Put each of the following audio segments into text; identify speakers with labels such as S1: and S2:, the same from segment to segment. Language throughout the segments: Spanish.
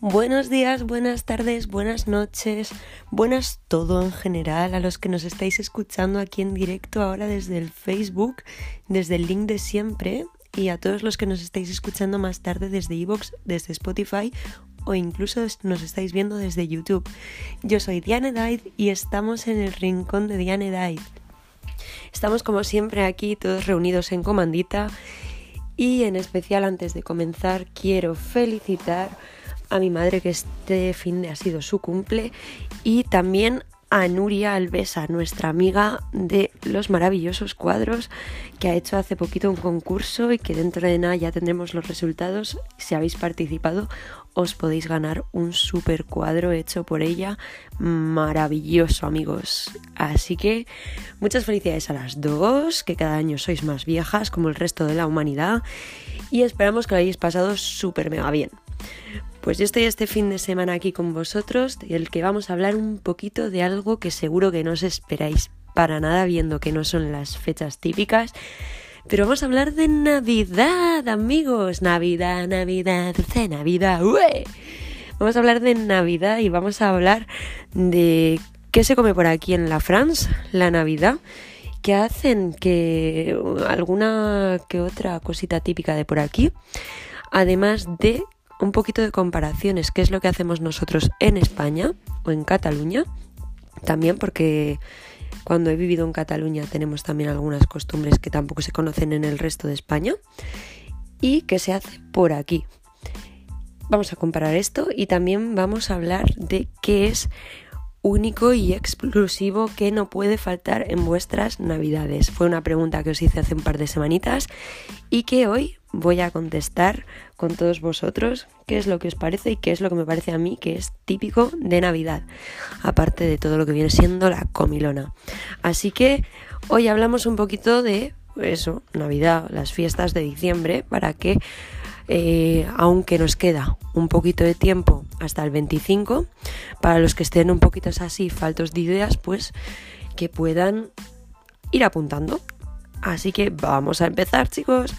S1: Buenos días, buenas tardes, buenas noches, buenas todo en general a los que nos estáis escuchando aquí en directo ahora desde el Facebook, desde el link de siempre y a todos los que nos estáis escuchando más tarde desde iVoox, desde Spotify o incluso nos estáis viendo desde YouTube. Yo soy Diane Daid y estamos en el rincón de Diane Daid. Estamos como siempre aquí todos reunidos en comandita y en especial antes de comenzar quiero felicitar a mi madre que este fin de ha sido su cumple y también a Nuria Alvesa, nuestra amiga de los maravillosos cuadros, que ha hecho hace poquito un concurso y que dentro de nada ya tendremos los resultados. Si habéis participado, os podéis ganar un super cuadro hecho por ella. Maravilloso, amigos. Así que muchas felicidades a las dos, que cada año sois más viejas como el resto de la humanidad. Y esperamos que lo hayáis pasado súper mega bien. Pues yo estoy este fin de semana aquí con vosotros, el que vamos a hablar un poquito de algo que seguro que no os esperáis para nada, viendo que no son las fechas típicas. Pero vamos a hablar de Navidad, amigos. Navidad, Navidad, dulce Navidad. ¡Ue! Vamos a hablar de Navidad y vamos a hablar de qué se come por aquí en la France, la Navidad, que hacen que alguna que otra cosita típica de por aquí, además de un poquito de comparaciones, qué es lo que hacemos nosotros en España o en Cataluña, también porque cuando he vivido en Cataluña tenemos también algunas costumbres que tampoco se conocen en el resto de España y que se hace por aquí. Vamos a comparar esto y también vamos a hablar de qué es único y exclusivo que no puede faltar en vuestras navidades. Fue una pregunta que os hice hace un par de semanitas y que hoy voy a contestar con todos vosotros qué es lo que os parece y qué es lo que me parece a mí que es típico de Navidad, aparte de todo lo que viene siendo la comilona. Así que hoy hablamos un poquito de eso, Navidad, las fiestas de diciembre, para que eh, aunque nos queda un poquito de tiempo hasta el 25, para los que estén un poquito así faltos de ideas, pues que puedan ir apuntando. Así que vamos a empezar, chicos.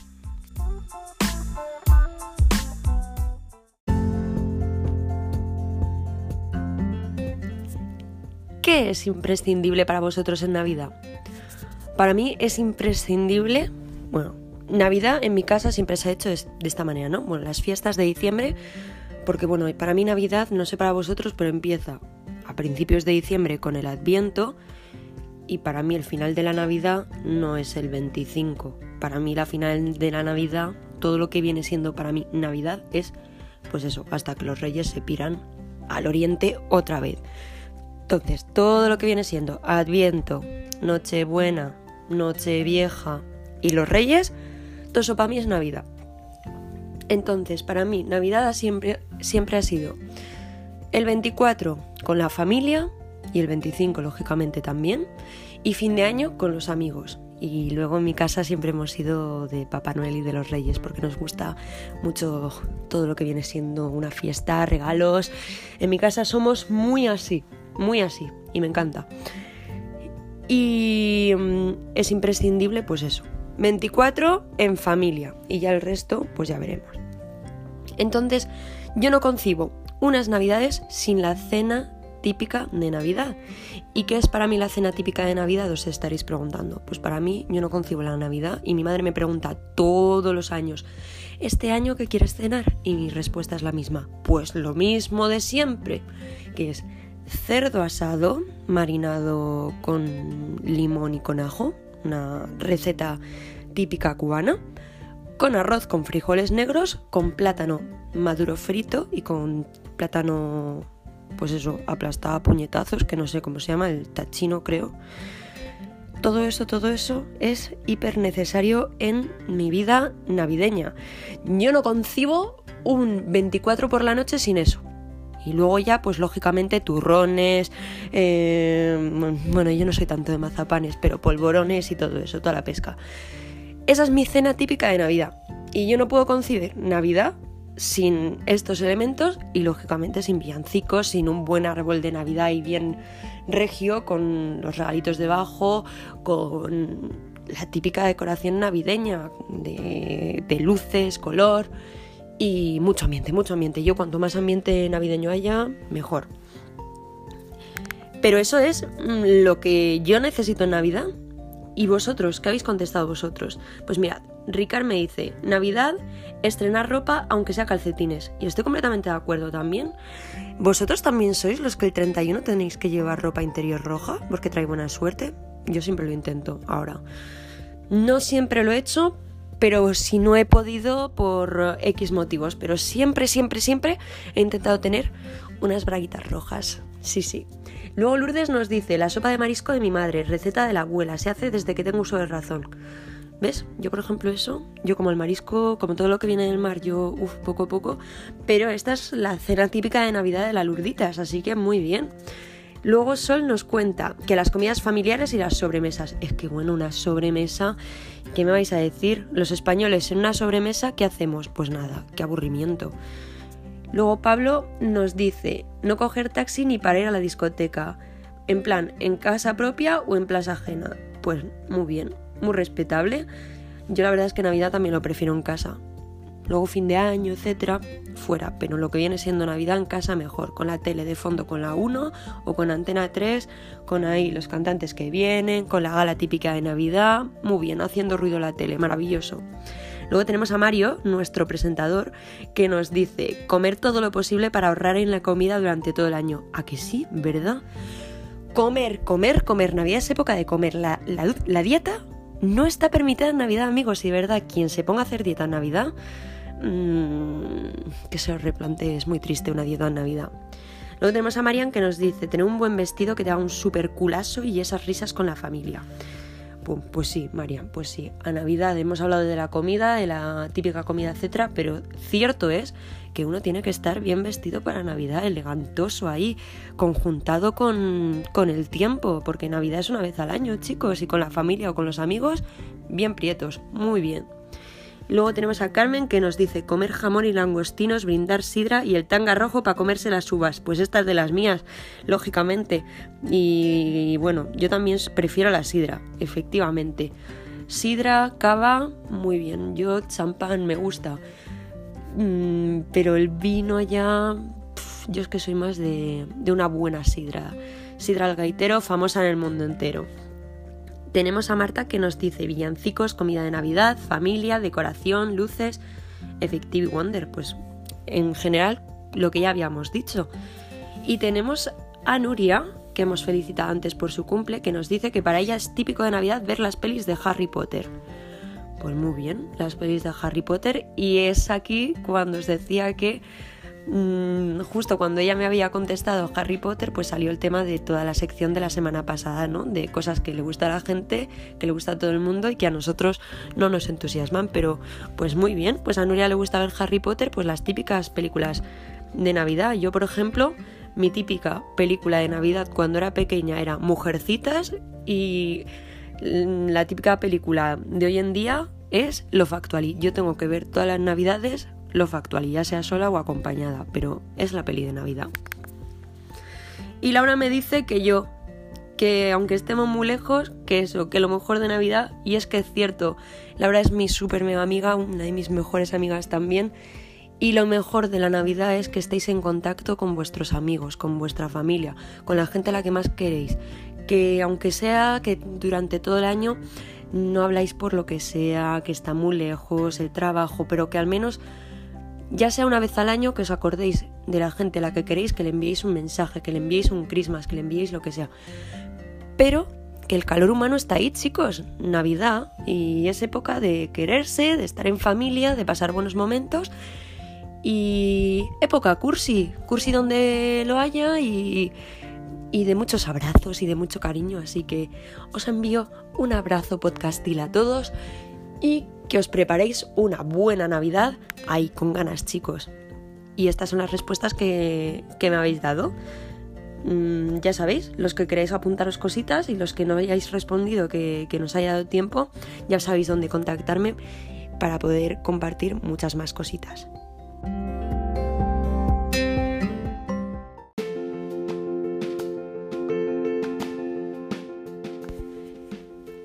S1: ¿Qué es imprescindible para vosotros en Navidad? Para mí es imprescindible, bueno, Navidad en mi casa siempre se ha hecho de esta manera, ¿no? Bueno, las fiestas de diciembre, porque bueno, para mí Navidad, no sé para vosotros, pero empieza a principios de diciembre con el Adviento y para mí el final de la Navidad no es el 25. Para mí la final de la Navidad, todo lo que viene siendo para mí Navidad es pues eso, hasta que los reyes se piran al oriente otra vez. Entonces, todo lo que viene siendo Adviento, Nochebuena, Nochevieja y los Reyes, todo eso para mí es Navidad. Entonces, para mí, Navidad siempre, siempre ha sido el 24 con la familia y el 25, lógicamente, también, y fin de año con los amigos. Y luego en mi casa siempre hemos sido de Papá Noel y de los Reyes porque nos gusta mucho todo lo que viene siendo una fiesta, regalos. En mi casa somos muy así muy así y me encanta. Y mm, es imprescindible, pues eso, 24 en familia y ya el resto, pues ya veremos. Entonces, yo no concibo unas navidades sin la cena típica de Navidad. ¿Y qué es para mí la cena típica de Navidad? Os estaréis preguntando. Pues para mí yo no concibo la Navidad y mi madre me pregunta todos los años, ¿este año qué quieres cenar? Y mi respuesta es la misma, pues lo mismo de siempre, que es cerdo asado marinado con limón y con ajo, una receta típica cubana, con arroz con frijoles negros, con plátano maduro frito y con plátano, pues eso, aplastado a puñetazos, que no sé cómo se llama, el tachino creo. Todo eso, todo eso es hiper necesario en mi vida navideña. Yo no concibo un 24 por la noche sin eso. Y luego ya, pues lógicamente, turrones, eh, bueno, yo no soy tanto de mazapanes, pero polvorones y todo eso, toda la pesca. Esa es mi cena típica de Navidad. Y yo no puedo concebir Navidad sin estos elementos y lógicamente sin villancicos, sin un buen árbol de Navidad y bien regio, con los regalitos debajo, con la típica decoración navideña de, de luces, color Y mucho ambiente, mucho ambiente. Yo cuanto más ambiente navideño haya, mejor. Pero eso es mm, lo que yo necesito en Navidad. ¿Y vosotros? ¿Qué habéis contestado vosotros? Pues mirad, Ricard me dice, Navidad, estrenar ropa aunque sea calcetines. Y estoy completamente de acuerdo también. ¿Vosotros también sois los que el 31 tenéis que llevar ropa interior roja porque trae buena suerte? Yo siempre lo intento ahora. No siempre lo he hecho, pero si no he podido por X motivos. Pero siempre, siempre, siempre he intentado tener unas braguitas rojas. Sí, sí. Luego Lourdes nos dice, la sopa de marisco de mi madre, receta de la abuela, se hace desde que tengo uso de razón. ¿Ves? Yo, por ejemplo, eso, yo como el marisco, como todo lo que viene del mar, yo, uff, poco a poco. Pero esta es la cena típica de Navidad de la Lurditas, así que muy bien. Luego Sol nos cuenta que las comidas familiares y las sobremesas. Es que bueno, una sobremesa, ¿qué me vais a decir? Los españoles en una sobremesa, ¿qué hacemos? Pues nada, qué aburrimiento. Luego Pablo nos dice no coger taxi ni para ir a la discoteca. En plan, en casa propia o en plaza ajena. Pues muy bien, muy respetable. Yo la verdad es que Navidad también lo prefiero en casa. Luego fin de año, etcétera, fuera, pero lo que viene siendo Navidad en casa mejor, con la tele de fondo con la 1 o con antena 3, con ahí los cantantes que vienen, con la gala típica de Navidad, muy bien, haciendo ruido la tele, maravilloso. Luego tenemos a Mario, nuestro presentador, que nos dice comer todo lo posible para ahorrar en la comida durante todo el año. ¿A que sí? ¿Verdad? Comer, comer, comer. Navidad es época de comer. La, la, dieta no está permitida en Navidad, amigos. Y verdad, quien se ponga a hacer dieta en Navidad, mmm, que se replante, es muy triste una dieta en Navidad. Luego tenemos a Marian que nos dice tener un buen vestido que te haga un super culazo y esas risas con la familia pues sí, María, pues sí. A Navidad hemos hablado de la comida, de la típica comida, etcétera, pero cierto es que uno tiene que estar bien vestido para Navidad, elegantoso ahí, conjuntado con, con el tiempo, porque Navidad es una vez al año, chicos, y con la familia o con los amigos, bien prietos, muy bien. Luego tenemos a Carmen que nos dice comer jamón y langostinos, brindar sidra y el tanga rojo para comerse las uvas. Pues estas de las mías, lógicamente. Y bueno, yo también prefiero la sidra, efectivamente. Sidra, cava, muy bien. Yo champán me gusta. Mm, pero el vino ya... yo es que soy más de, de una buena sidra. Sidra al gaitero, famosa en el mundo entero. Tenemos a Marta que nos dice villancicos, comida de Navidad, familia, decoración, luces, Effective Wonder, pues en general lo que ya habíamos dicho. Y tenemos a Nuria, que hemos felicitado antes por su cumple, que nos dice que para ella es típico de Navidad ver las pelis de Harry Potter. Pues muy bien, las pelis de Harry Potter. Y es aquí cuando os decía que Mm, justo cuando ella me había contestado Harry Potter, pues salió el tema de toda la sección de la semana pasada, ¿no? De cosas que le gusta a la gente, que le gusta a todo el mundo y que a nosotros no nos entusiasman, pero pues muy bien, pues a Nuria le gusta ver Harry Potter, pues las típicas películas de Navidad. Yo, por ejemplo, mi típica película de Navidad cuando era pequeña era Mujercitas y la típica película de hoy en día es Lo Factual. Yo tengo que ver todas las Navidades lo factual, ya sea sola o acompañada, pero es la peli de Navidad. Y Laura me dice que yo, que aunque estemos muy lejos, que eso, que lo mejor de Navidad, y es que es cierto, Laura es mi súper mega amiga, una de mis mejores amigas también, y lo mejor de la Navidad es que estéis en contacto con vuestros amigos, con vuestra familia, con la gente a la que más queréis, que aunque sea que durante todo el año no habláis por lo que sea, que está muy lejos, el trabajo, pero que al menos ya sea una vez al año que os acordéis de la gente a la que queréis, que le enviéis un mensaje, que le enviéis un Christmas, que le enviéis lo que sea. Pero que el calor humano está ahí, chicos. Navidad y es época de quererse, de estar en familia, de pasar buenos momentos. Y época cursi, cursi donde lo haya y, y de muchos abrazos y de mucho cariño. Así que os envío un abrazo podcastil a todos y que os preparéis una buena Navidad ahí con ganas, chicos. Y estas son las respuestas que, me habéis dado. Mm, ya sabéis, los que queréis apuntaros cositas y los que no hayáis respondido que, que nos haya dado tiempo, ya sabéis dónde contactarme para poder compartir muchas más cositas.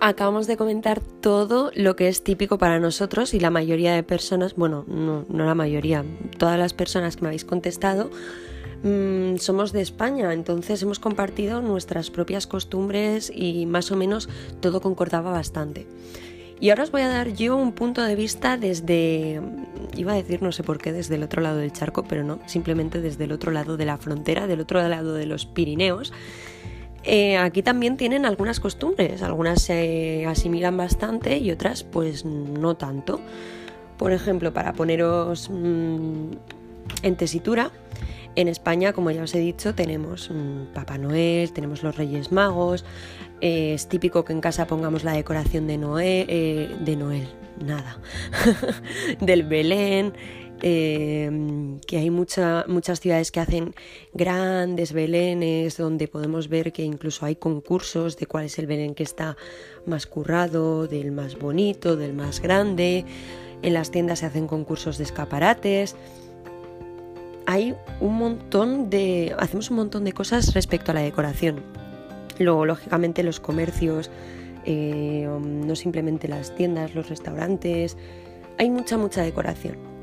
S1: Acabamos de comentar todo lo que es típico para nosotros y la mayoría de personas, bueno, no, la mayoría, todas las personas que me habéis contestado, mmm, somos de España, entonces hemos compartido nuestras propias costumbres y más o menos todo concordaba bastante. Y ahora os voy a dar yo un punto de vista desde, iba a decir no sé por qué, desde el otro lado del charco, pero no, simplemente desde el otro lado de la frontera, del otro lado de los Pirineos. Eh, aquí también tienen algunas costumbres, algunas se asimilan bastante y otras pues no tanto. Por ejemplo, para poneros mm, en tesitura, en España, como ya os he dicho, tenemos mm, Papá Noel, tenemos los Reyes Magos, eh, es típico que en casa pongamos la decoración de Noé, eh, de Noel, nada, del Belén, Em, que hay muchas ciudades que hacen grandes belenes donde podemos ver que incluso hay concursos de cuál es el belén que está más currado, del más bonito, del más grande. En las tiendas se hacen concursos de escaparates. Hay un montón de. hacemos un montón de cosas respecto a la decoración. Luego, lógicamente, los comercios, eh, no simplemente las tiendas, los restaurantes. Hay mucha, mucha decoración.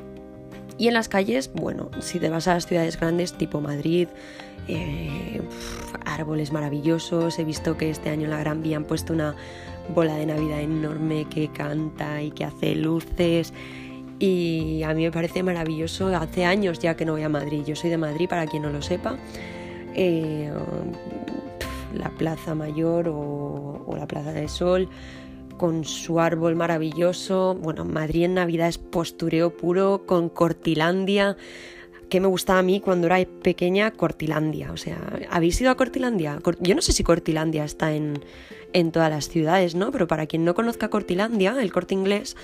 S1: Y en las calles, bueno, si te vas a las ciudades grandes tipo Madrid, eh, árboles maravillosos. He visto que este año en la Gran Vía han puesto una bola de Navidad enorme que canta y que hace luces. Y a mí me parece maravilloso. Hace años ya que no voy a Madrid. Yo soy de Madrid, para quien no lo sepa. Eh, la Plaza Mayor o, o la Plaza del Sol con su árbol maravilloso. Bueno, Madrid en Navidad es postureo puro, con Cortilandia. que me gustaba a mí cuando era pequeña? Cortilandia. O sea, ¿habéis ido a Cortilandia? Yo no sé si Cortilandia está en, en todas las ciudades, ¿no? Pero para quien no conozca Cortilandia, el corte inglés,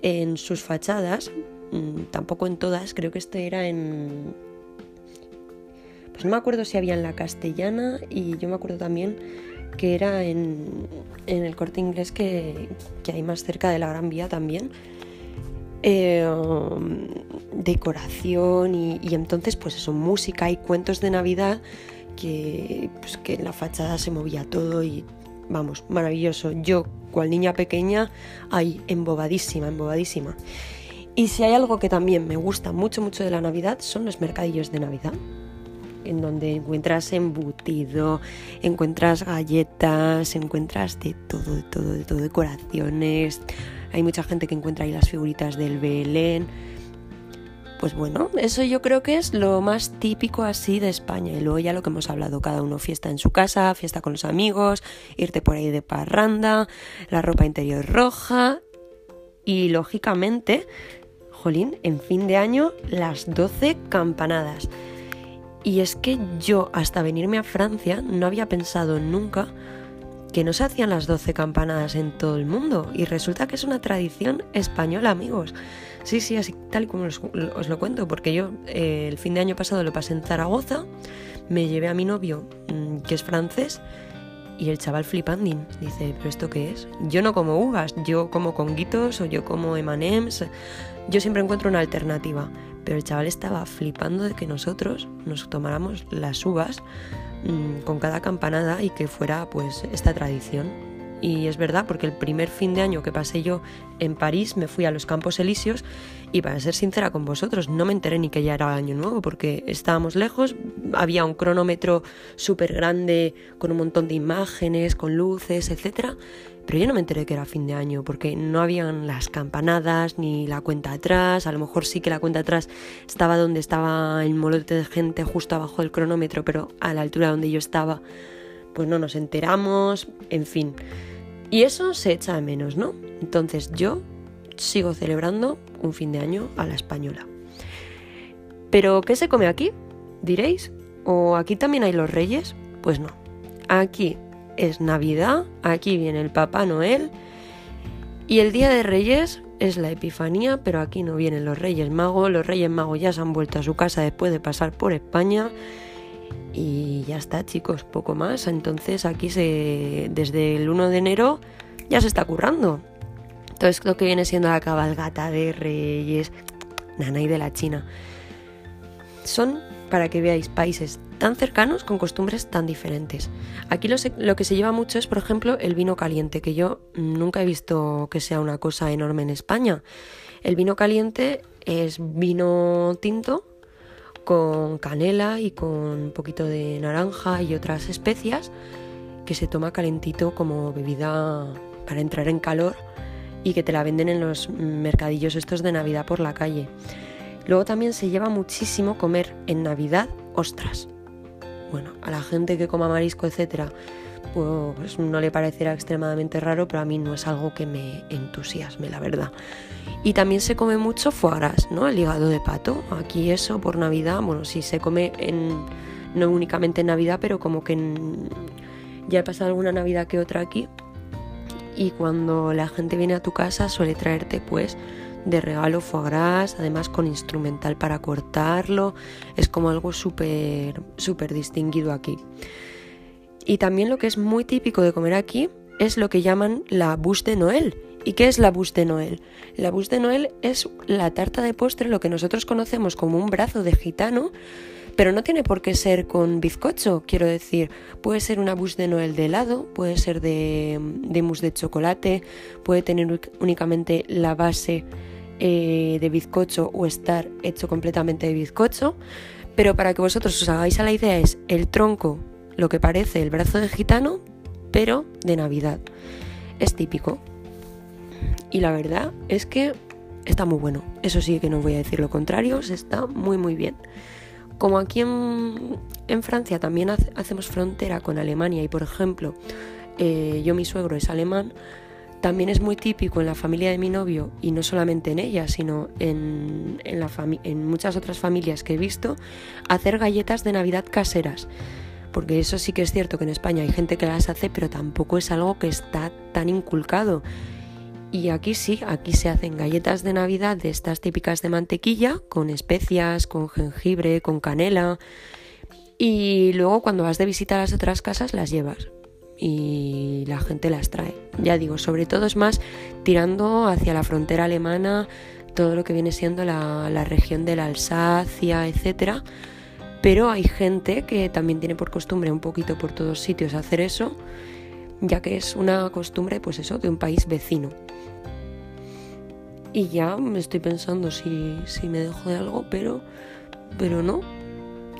S1: en sus fachadas, mm, tampoco en todas, creo que este era en. Pues no me acuerdo si había en la castellana y yo me acuerdo también que era en, el corte inglés que, hay más cerca de la Gran Vía también. Eh, decoración y, entonces pues eso, música y cuentos de Navidad que, pues, que en la fachada se movía todo y vamos, maravilloso. Yo, cual niña pequeña, ahí embobadísima, embobadísima. Y si hay algo que también me gusta mucho, mucho de la Navidad, son los mercadillos de Navidad en donde encuentras embutido, encuentras galletas, encuentras de todo, de todo, de todo, decoraciones. Hay mucha gente que encuentra ahí las figuritas del Belén. Pues bueno, eso yo creo que es lo más típico así de España. Y luego ya lo que hemos hablado, cada uno fiesta en su casa, fiesta con los amigos, irte por ahí de parranda, la ropa interior roja y lógicamente, jolín, en fin de año las 12 campanadas. Y es que yo hasta venirme a Francia no había pensado nunca que no se hacían las 12 campanadas en todo el mundo. Y resulta que es una tradición española, amigos. Sí, sí, así tal como os, lo cuento, porque yo eh, el fin de año pasado lo pasé en Zaragoza, me llevé a mi novio, mm, que es francés, y el chaval flipandín. Dice, ¿pero esto qué es? Yo no como uvas, yo como conguitos o yo como emanems. Yo siempre encuentro una alternativa. Pero el chaval estaba flipando de que nosotros nos tomáramos las uvas mm, con cada campanada y que fuera pues esta tradición. Y es verdad, porque el primer fin de año que pasé yo en París me fui a los Campos Elíseos y para ser sincera con vosotros, no me enteré ni que ya era año nuevo porque estábamos lejos, había un cronómetro súper grande con un montón de imágenes, con luces, etcétera pero yo no me enteré que era fin de año porque no habían las campanadas ni la cuenta atrás. A lo mejor sí que la cuenta atrás estaba donde estaba el molote de gente justo abajo del cronómetro, pero a la altura donde yo estaba, pues no nos enteramos, en fin. Y eso se echa de menos, ¿no? Entonces yo sigo celebrando un fin de año a la española. ¿Pero qué se come aquí? Diréis. ¿O aquí también hay los reyes? Pues no. Aquí es Navidad, aquí viene el Papá Noel y el Día de Reyes es la Epifanía, pero aquí no vienen los Reyes Magos, los Reyes Magos ya se han vuelto a su casa después de pasar por España y ya está chicos, poco más, entonces aquí se desde el 1 de enero ya se está currando. Entonces lo que viene siendo la cabalgata de Reyes, Nana y de la China. Son para que veáis países tan cercanos con costumbres tan diferentes. Aquí lo, que se lleva mucho es, por ejemplo, el vino caliente, que yo nunca he visto que sea una cosa enorme en España. El vino caliente es vino tinto con canela y con un poquito de naranja y otras especias que se toma calentito como bebida para entrar en calor y que te la venden en los mercadillos estos de Navidad por la calle. Luego también se lleva muchísimo comer en Navidad ostras. Bueno, a la gente que coma marisco, etcétera, pues no le parecerá extremadamente raro, pero a mí no es algo que me entusiasme, la verdad. Y también se come mucho foie gras, ¿no? El hígado de pato. Aquí eso por Navidad, bueno, sí se come en, no únicamente en Navidad, pero como que ya he pasado alguna Navidad que otra aquí. Y cuando la gente viene a tu casa suele traerte pues de regalo foie gras, además con instrumental para cortarlo. Es como algo súper, súper distinguido aquí. Y también lo que es muy típico de comer aquí es lo que llaman la bouche de Noël. ¿Y qué es la bouche de Noël? La bouche de Noël es la tarta de postre, lo que nosotros conocemos como un brazo de gitano, pero no tiene por qué ser con bizcocho, quiero decir, puede ser una bouche de Noel de helado, puede ser de, mousse de chocolate, puede tener únicamente la base eh, de bizcocho o estar hecho completamente de bizcocho, pero para que vosotros os hagáis a la idea es el tronco, lo que parece el brazo de gitano, pero de Navidad. Es típico. Y la verdad es que está muy bueno. Eso sí que no voy a decir lo contrario, está muy muy bien. Como aquí en, Francia también hacemos frontera con Alemania y por ejemplo eh, yo mi suegro es alemán, también es muy típico en la familia de mi novio, y no solamente en ella, sino en, la en muchas otras familias que he visto, hacer galletas de Navidad caseras. Porque eso sí que es cierto que en España hay gente que las hace, pero tampoco es algo que está tan inculcado. Y aquí sí, aquí se hacen galletas de Navidad de estas típicas de mantequilla, con especias, con jengibre, con canela. Y luego cuando vas de visita a las otras casas las llevas y la gente las trae. Ya digo, sobre todo es más tirando hacia la frontera alemana, todo lo que viene siendo la, región de la Alsacia, etc. Pero hay gente que también tiene por costumbre un poquito por todos sitios hacer eso, ya que es una costumbre, pues eso, de un país vecino. Y ya me estoy pensando si, si me dejo de algo, pero, pero no.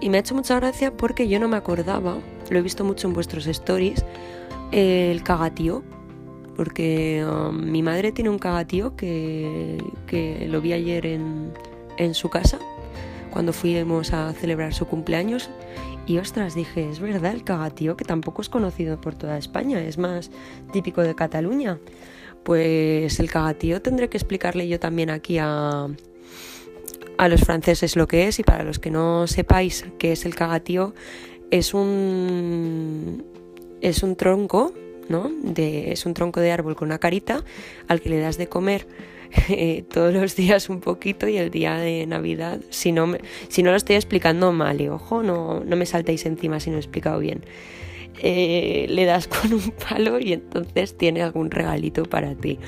S1: Y me ha hecho mucha gracia porque yo no me acordaba lo he visto mucho en vuestros stories, el cagatío, porque um, mi madre tiene un cagatío que, lo vi ayer en, en su casa, cuando fuimos a celebrar su cumpleaños. Y ostras, dije, es verdad, el cagatío, que tampoco es conocido por toda España, es más típico de Cataluña. Pues el cagatío tendré que explicarle yo también aquí a, a los franceses lo que es y para los que no sepáis qué es el cagatío, es un, es un tronco, ¿no? De, es un tronco de árbol con una carita al que le das de comer eh, todos los días un poquito y el día de Navidad, si no, si no lo estoy explicando mal, y ojo, no, no me saltéis encima si no he explicado bien. Eh, le das con un palo y entonces tiene algún regalito para ti.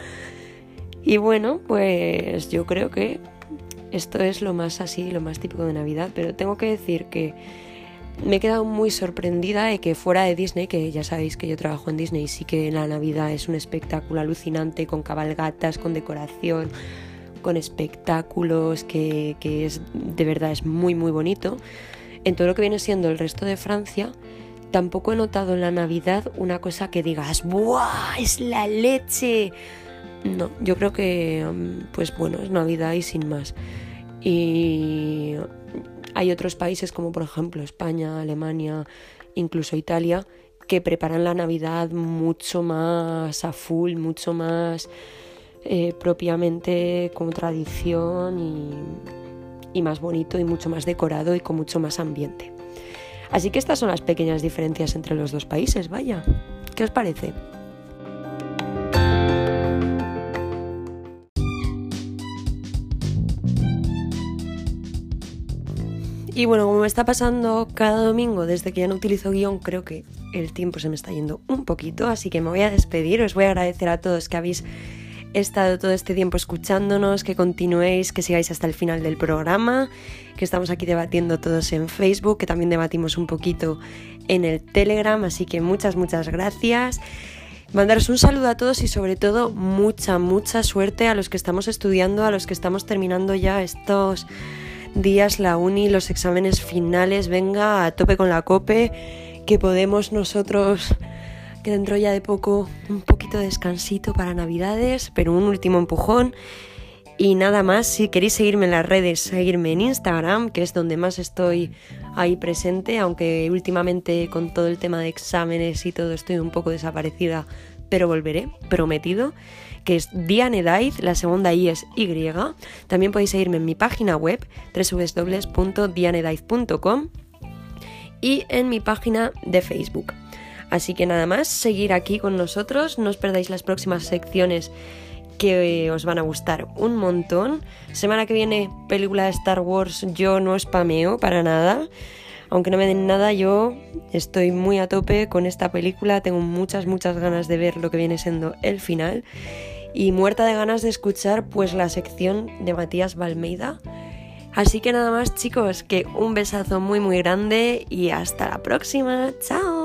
S1: Y bueno, pues yo creo que esto es lo más así, lo más típico de Navidad, pero tengo que decir que me he quedado muy sorprendida de que fuera de Disney, que ya sabéis que yo trabajo en Disney, sí que la Navidad es un espectáculo alucinante con cabalgatas, con decoración, con espectáculos, que, es de verdad es muy muy bonito. En todo lo que viene siendo el resto de Francia, tampoco he notado en la Navidad una cosa que digas, ¡buah! ¡Es la leche! No, yo creo que, mm, pues bueno, es Navidad y sin más. Y hay otros países como por ejemplo España, Alemania, incluso Italia, que preparan la Navidad mucho más a full, mucho más eh, propiamente con tradición y más bonito y mucho más decorado y con mucho más ambiente. Así que estas son las pequeñas diferencias entre los dos países, vaya. ¿Qué os parece? Y bueno, como me está pasando cada domingo desde que ya no utilizo guion, creo que el tiempo se me está yendo un poquito, así que me voy a despedir. Os voy a agradecer a todos que habéis estado todo este tiempo escuchándonos, que continuéis, que sigáis hasta el final del programa, que estamos aquí debatiendo todos en Facebook, que también debatimos un poquito en el Telegram, así que muchas, muchas gracias. Mandaros un saludo a todos y sobre todo mucha, mucha suerte a los que estamos estudiando, a los que estamos terminando ya estos días la uni, los exámenes finales, venga a tope con la cope, que podemos nosotros, que dentro ya de poco, un poquito de descansito para navidades, pero un último empujón. Y nada más, si queréis seguirme en las redes, seguirme en Instagram, que es donde más estoy ahí presente, aunque últimamente con todo el tema de exámenes y todo estoy un poco desaparecida, pero volveré, prometido que es Dianedaiz, la segunda I es Y. También podéis seguirme en mi página web www.dianedaiz.com y en mi página de Facebook. Así que nada más, seguir aquí con nosotros, no os perdáis las próximas secciones que os van a gustar un montón. Semana que viene, película de Star Wars, yo no spameo para nada. Aunque no me den nada, yo estoy muy a tope con esta película, tengo muchas, muchas ganas de ver lo que viene siendo el final y muerta de ganas de escuchar pues la sección de Matías Balmeida. Así que nada más chicos, que un besazo muy muy grande y hasta la próxima. Chao.